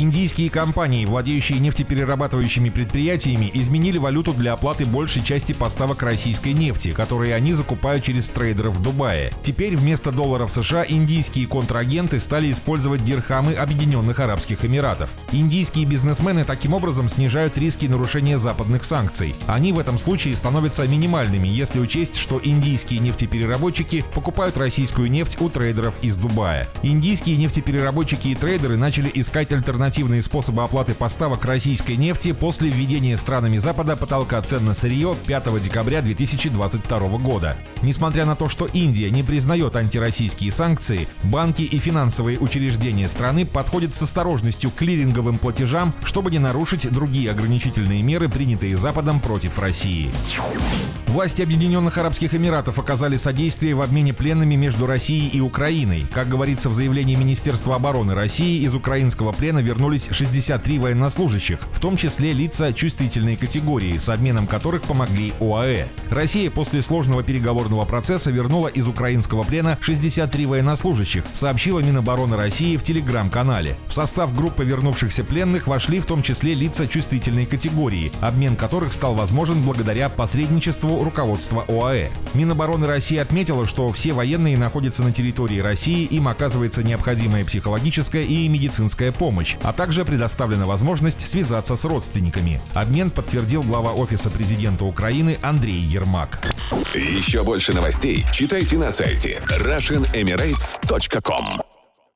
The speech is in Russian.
Индийские компании, владеющие нефтеперерабатывающими предприятиями, изменили валюту для оплаты большей части поставок российской нефти, которые они закупают через трейдеров в Дубае. Теперь вместо долларов США индийские контрагенты стали использовать дирхамы Объединенных Арабских Эмиратов. Индийские бизнесмены таким образом снижают риски нарушения западных санкций. Они в этом случае становятся минимальными, если учесть, что индийские нефтепереработчики покупают российскую нефть у трейдеров из Дубая. Индийские нефтепереработчики и трейдеры начали искать альтернативы альтернативные способы оплаты поставок российской нефти после введения странами Запада потолка цен на сырье 5 декабря 2022 года. Несмотря на то, что Индия не признает антироссийские санкции, банки и финансовые учреждения страны подходят с осторожностью к клиринговым платежам, чтобы не нарушить другие ограничительные меры, принятые Западом против России. Власти Объединенных Арабских Эмиратов оказали содействие в обмене пленными между Россией и Украиной. Как говорится в заявлении Министерства обороны России, из украинского плена вернулись 63 военнослужащих, в том числе лица чувствительной категории, с обменом которых помогли ОАЭ. Россия после сложного переговорного процесса вернула из украинского плена 63 военнослужащих, сообщила Минобороны России в телеграм-канале. В состав группы вернувшихся пленных вошли в том числе лица чувствительной категории, обмен которых стал возможен благодаря посредничеству руководства ОАЭ. Минобороны России отметила, что все военные находятся на территории России, им оказывается необходимая психологическая и медицинская помощь, а также предоставлена возможность связаться с родственниками. Обмен подтвердил глава Офиса президента Украины Андрей Ермак. Еще больше новостей читайте на сайте RussianEmirates.com